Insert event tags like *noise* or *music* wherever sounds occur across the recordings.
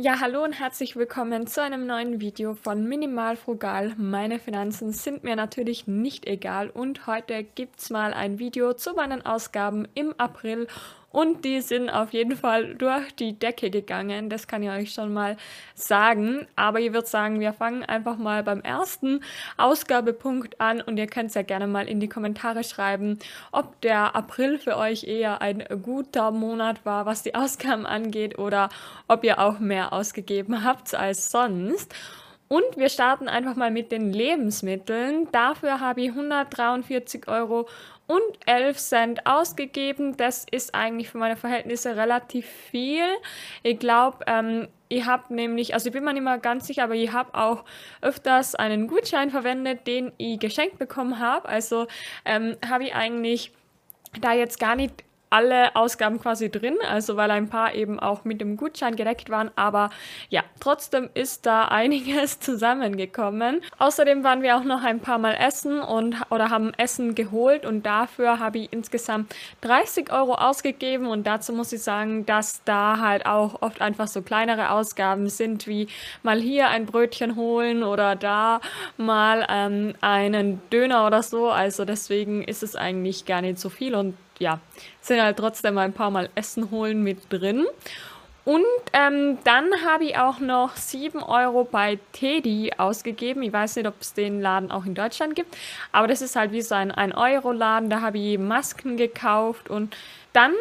Ja, hallo und herzlich willkommen zu einem neuen Video von Minimal Frugal. Meine Finanzen sind mir natürlich nicht egal und heute gibt es mal ein Video zu meinen Ausgaben im April und die sind auf jeden Fall durch die Decke gegangen. Das kann ich euch schon mal sagen. Aber ich würde sagen, wir fangen einfach mal beim ersten Ausgabepunkt an und ihr könnt es ja gerne mal in die Kommentare schreiben, ob der April für euch eher ein guter Monat war, was die *laughs* Ausgaben angeht oder ob ihr auch mehr ausgegeben habt als sonst. Und wir starten einfach mal mit den Lebensmitteln. Dafür habe ich 143 Euro und 11 Cent ausgegeben. Das ist eigentlich für meine Verhältnisse relativ viel. Ich glaube, ähm, ich habe nämlich, also ich bin mir nicht mal ganz sicher, aber ich habe auch öfters einen Gutschein verwendet, den ich geschenkt bekommen habe. Also ähm, habe ich eigentlich da jetzt gar nicht alle Ausgaben quasi drin, also weil ein paar eben auch mit dem Gutschein gedeckt waren, aber ja, trotzdem ist da *laughs* einiges zusammengekommen. Außerdem waren wir auch noch ein paar Mal essen und oder haben Essen geholt und dafür habe ich insgesamt 30 Euro ausgegeben. Und dazu muss ich sagen, dass da halt auch oft einfach so kleinere Ausgaben sind, wie mal hier ein Brötchen holen oder da mal ähm, einen Döner oder so, also deswegen ist es eigentlich gar nicht so viel. Und ja, sind halt trotzdem ein paar Mal Essen holen mit drin. Und ähm, dann habe ich auch noch 7 Euro bei Teddy ausgegeben. Ich weiß nicht, ob es den Laden auch in Deutschland gibt, aber das ist halt wie so ein 1-Euro-Laden. Da habe ich Masken gekauft und dann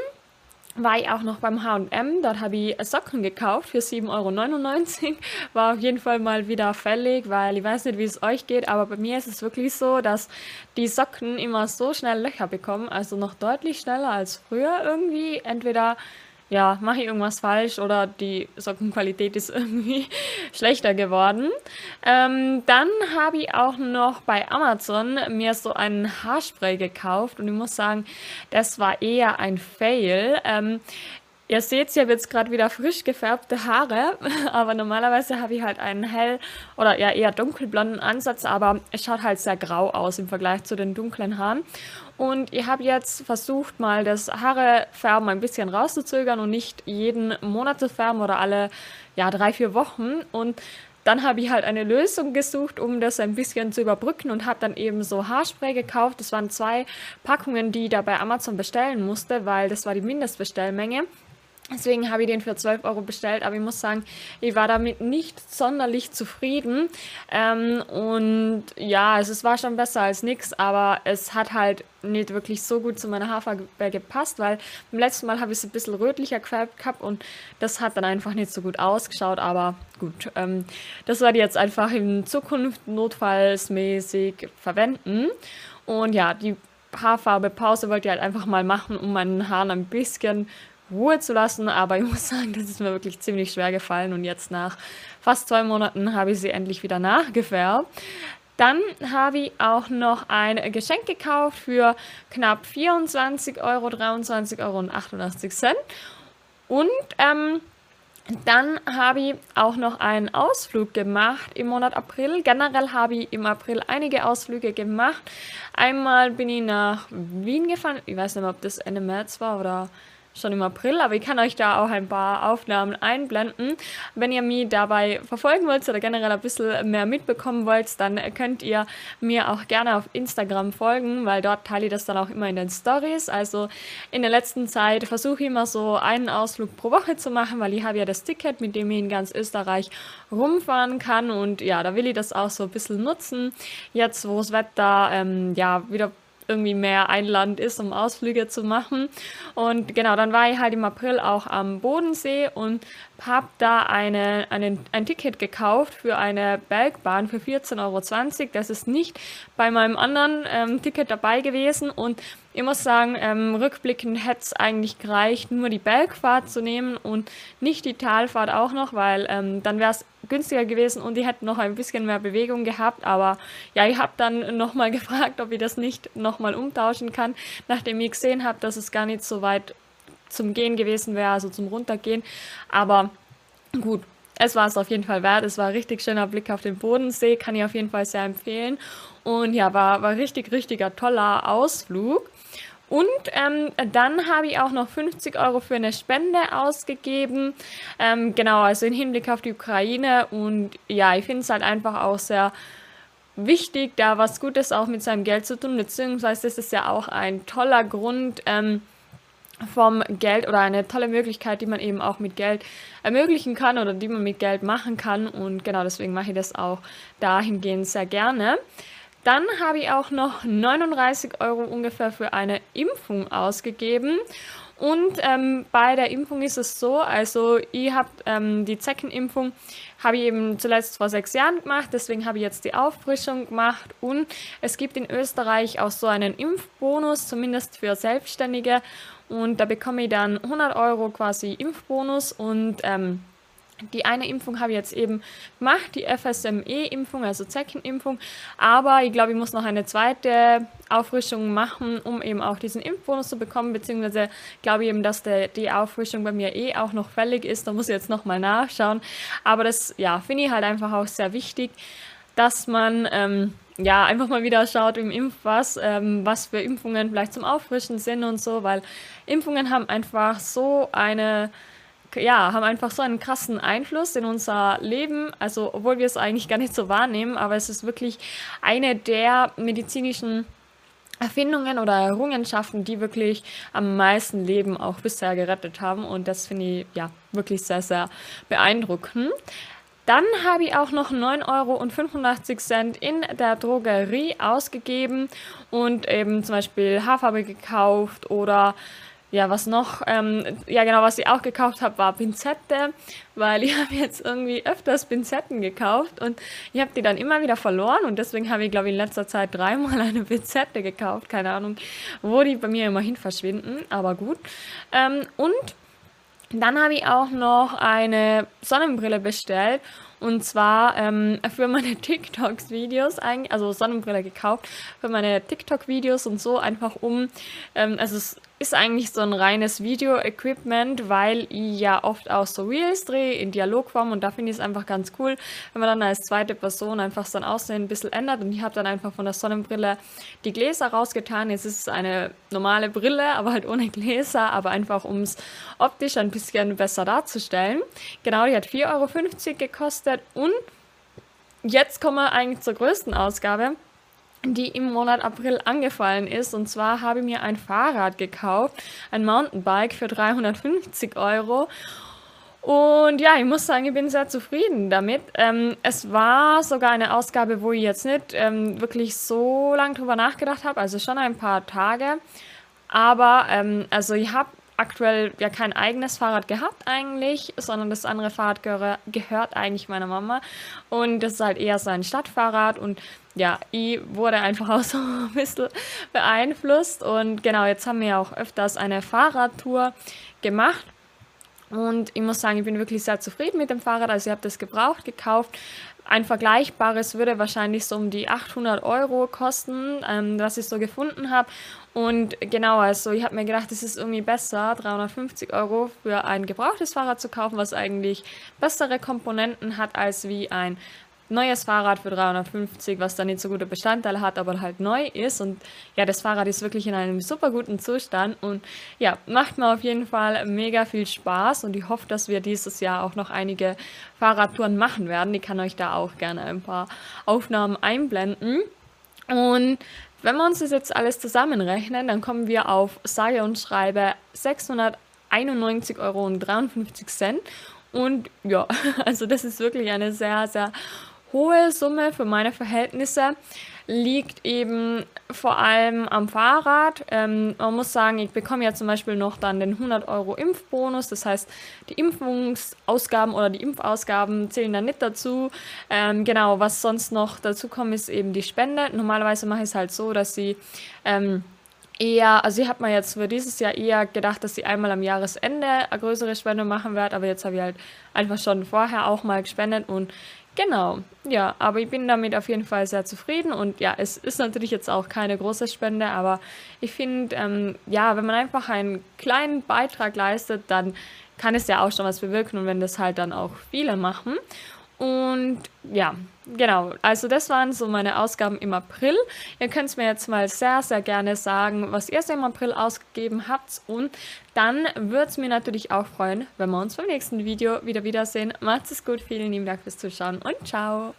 war ich auch noch beim H&M. Dort habe ich Socken gekauft für 7,99 Euro. War auf jeden Fall mal wieder fällig, weil ich weiß nicht, wie es euch geht, aber bei mir ist es wirklich so, dass die Socken immer so schnell Löcher bekommen, also noch deutlich schneller als früher irgendwie. Entweder ja, mache ich irgendwas falsch oder die Sockenqualität ist *laughs* irgendwie schlechter geworden. Ähm, dann habe ich auch noch bei Amazon mir so einen Haarspray gekauft und ich muss sagen, das war eher ein Fail. Ähm, Ihr seht, ich habe jetzt gerade wieder frisch gefärbte Haare, *laughs* aber normalerweise habe ich halt einen hell oder ja eher dunkelblonden Ansatz, aber es schaut halt sehr grau aus im Vergleich zu den dunklen Haaren. Und ich habe jetzt versucht, mal das Haarefärben ein bisschen rauszuzögern und nicht jeden Monat zu färben oder alle ja, drei, vier Wochen. Und dann habe ich halt eine Lösung gesucht, um das ein bisschen zu überbrücken und habe dann eben so Haarspray gekauft. Das waren zwei Packungen, die ich da bei Amazon bestellen musste, weil das war die Mindestbestellmenge. Deswegen habe ich den für 12 Euro bestellt, aber ich muss sagen, ich war damit nicht sonderlich zufrieden. Ähm, und ja, es, es war schon besser als nichts, aber es hat halt nicht wirklich so gut zu meiner Haarfarbe gepasst, weil beim letzten Mal habe ich es ein bisschen rötlicher gefärbt gehabt und das hat dann einfach nicht so gut ausgeschaut, aber gut. Ähm, das werde ich jetzt einfach in Zukunft notfallsmäßig verwenden. Und ja, die Haarfarbe Pause wollte ich halt einfach mal machen, um meinen Haaren ein bisschen Ruhe zu lassen, aber ich muss *laughs* sagen, das ist mir wirklich ziemlich schwer gefallen und jetzt nach fast zwei Monaten habe ich sie endlich wieder nachgefärbt. Dann habe ich auch noch ein Geschenk gekauft für knapp 24 Euro, 23 Euro und 88 Cent. Und ähm, dann habe ich auch noch einen Ausflug gemacht im Monat April. Generell habe ich im April einige Ausflüge gemacht. Einmal bin ich nach Wien gefahren. Ich weiß nicht mehr, ob das Ende März war oder schon im April, aber ich kann euch da auch ein paar Aufnahmen einblenden. Wenn ihr mich dabei verfolgen wollt oder generell ein bisschen mehr mitbekommen wollt, dann könnt ihr mir auch gerne auf Instagram folgen, weil dort teile ich das dann auch immer in den Stories. Also in der letzten Zeit versuche ich immer so einen Ausflug pro Woche zu machen, weil ich habe ja das Ticket, mit dem ich in ganz Österreich rumfahren kann und ja, da will ich das auch so ein bisschen nutzen. Jetzt, wo das Wetter ähm, ja wieder irgendwie mehr ein Land ist, um Ausflüge zu machen. Und genau, dann war ich halt im April auch am Bodensee und habe da eine, eine, ein Ticket gekauft für eine Bergbahn für 14,20 Euro. Das ist nicht bei meinem anderen ähm, Ticket dabei gewesen und ich muss sagen, ähm, rückblickend hätte es eigentlich gereicht, nur die Bergfahrt zu nehmen und nicht die Talfahrt auch noch, weil ähm, dann wäre es günstiger gewesen und die hätten noch ein bisschen mehr Bewegung gehabt. Aber ja, ich habe dann nochmal *laughs* gefragt, ob ich das nicht nochmal umtauschen kann, nachdem ich gesehen habe, dass es gar nicht so weit zum Gehen gewesen wäre, also zum Runtergehen. Aber gut, es war es auf jeden Fall wert. Es war richtig schöner Blick auf den Bodensee, kann ich auf jeden Fall sehr empfehlen. Und ja, war, war richtig, richtiger toller Ausflug. Und ähm, dann habe ich auch noch 50 Euro für eine Spende ausgegeben. Ähm, genau, also im Hinblick auf die Ukraine. Und ja, ich finde es halt einfach auch sehr wichtig, da was Gutes auch mit seinem Geld zu tun. Beziehungsweise ist es ja auch ein toller Grund, ähm, vom Geld oder eine tolle Möglichkeit, die man eben auch mit Geld ermöglichen kann oder die man mit Geld machen kann. Und genau deswegen mache ich das auch dahingehend sehr gerne. Dann habe ich auch noch 39 Euro ungefähr für eine Impfung ausgegeben. Und ähm, bei der Impfung ist es so, also ich habe ähm, die Zeckenimpfung, habe ich eben zuletzt vor sechs Jahren gemacht, deswegen habe ich jetzt die Auffrischung gemacht. Und es gibt in Österreich auch so einen Impfbonus, zumindest für Selbstständige. Und da bekomme ich dann 100 Euro quasi Impfbonus. Und ähm, die eine Impfung habe ich jetzt eben gemacht, die FSME-Impfung, also Zeckenimpfung. Aber ich glaube, ich muss noch eine zweite Auffrischung machen, um eben auch diesen Impfbonus zu bekommen. Beziehungsweise glaube ich eben, dass der, die Auffrischung bei mir eh auch noch fällig ist. Da muss ich jetzt nochmal nachschauen. Aber das, ja, finde ich halt einfach auch sehr wichtig, dass man. Ähm, ja, einfach mal wieder schaut im Impfpass, ähm, was für Impfungen vielleicht zum Auffrischen sind und so, weil Impfungen haben einfach so eine, ja, haben einfach so einen krassen Einfluss in unser Leben, also obwohl wir es eigentlich gar nicht so wahrnehmen, aber es ist wirklich eine der medizinischen Erfindungen oder Errungenschaften, die wirklich am meisten Leben auch bisher gerettet haben und das finde ich ja wirklich sehr, sehr beeindruckend. Dann habe ich auch noch 9,85 Euro in der Drogerie ausgegeben und eben zum Beispiel Haarfarbe gekauft oder ja, was noch? Ähm, ja, genau, was ich auch gekauft habe, war Pinzette, weil ich *laughs* habe jetzt irgendwie öfters Pinzetten gekauft und ich habe die dann immer wieder verloren und deswegen habe ich, glaube ich, in letzter Zeit dreimal *laughs* eine Pinzette gekauft. Keine Ahnung, wo die bei mir immer hin verschwinden, aber gut. Ähm, und dann habe ich auch noch eine Sonnenbrille bestellt und zwar ähm, für meine *laughs* TikToks-Videos, also Sonnenbrille gekauft, für meine TikTok-Videos und so einfach um, ähm, also ist eigentlich so ein reines Video-Equipment, weil ich ja oft auch so Reels drehe in Dialogform und da finde ich es einfach ganz cool, wenn man dann als zweite Person einfach sein Aussehen ein bisschen ändert und ich habe dann einfach von der Sonnenbrille die Gläser rausgetan. Jetzt ist es eine normale Brille, aber halt ohne Gläser, aber einfach um es optisch ein bisschen besser darzustellen. Genau, die hat 4,50 Euro gekostet und jetzt kommen wir eigentlich zur größten Ausgabe die im Monat April angefallen ist. Und zwar habe ich mir ein Fahrrad gekauft, ein Mountainbike für 350 Euro. Und ja, ich muss sagen, ich bin sehr zufrieden damit. Ähm, es war sogar eine Ausgabe, wo ich jetzt nicht ähm, wirklich so lange drüber nachgedacht habe, also schon ein paar Tage. Aber ähm, also ich habe aktuell ja kein eigenes Fahrrad gehabt eigentlich, sondern das andere Fahrrad gehör, gehört eigentlich meiner Mama. Und das ist halt eher so ein Stadtfahrrad und ja, ich wurde einfach auch *laughs* so ein bisschen beeinflusst. Und genau, jetzt haben wir auch öfters eine Fahrradtour gemacht. Und ich muss sagen, ich bin wirklich sehr zufrieden mit dem Fahrrad. Also ich habe das gebraucht, gekauft. Ein vergleichbares würde wahrscheinlich so um die 800 Euro kosten, ähm, was ich so gefunden habe. Und genau, also ich habe mir gedacht, es ist irgendwie besser, 350 Euro für ein gebrauchtes Fahrrad zu kaufen, was eigentlich bessere Komponenten hat als wie ein neues Fahrrad für 350, was dann nicht so gute Bestandteile hat, aber halt neu ist. Und ja, das Fahrrad ist wirklich in einem super guten Zustand und ja, macht mir auf jeden Fall mega viel Spaß und ich hoffe, dass wir dieses Jahr auch noch einige Fahrradtouren machen werden. Ich kann euch da auch gerne ein paar Aufnahmen einblenden. Und wenn wir uns das jetzt alles zusammenrechnen, dann kommen wir auf sage und schreibe 691,53 Euro. Und ja, *laughs* also das ist wirklich eine sehr, sehr hohe Summe für meine Verhältnisse liegt eben vor allem am Fahrrad. Ähm, man muss sagen, ich bekomme ja zum Beispiel noch dann den 100 Euro Impfbonus. Das heißt, die Impfungsausgaben oder die Impfausgaben zählen dann nicht dazu. Ähm, genau, was sonst noch dazu kommt, ist eben die Spende. Normalerweise mache ich es halt so, dass sie ähm, eher, also ich habe mir jetzt für dieses Jahr eher gedacht, dass sie einmal am Jahresende eine größere Spende machen wird, aber jetzt habe ich halt einfach schon vorher auch mal gespendet und Genau, ja, aber ich bin damit auf jeden Fall sehr zufrieden und ja, es ist natürlich jetzt auch keine große Spende, aber ich finde, ähm, ja, wenn man einfach einen kleinen Beitrag leistet, dann kann es ja auch schon was bewirken und wenn das halt dann auch viele machen. Und ja, genau. Also das waren so meine Ausgaben im April. Ihr könnt mir jetzt mal sehr, sehr gerne sagen, was ihr so im April ausgegeben habt. Und dann würde es mir natürlich auch freuen, wenn wir uns beim nächsten Video wieder wiedersehen. Macht es gut, vielen lieben Dank fürs Zuschauen und ciao.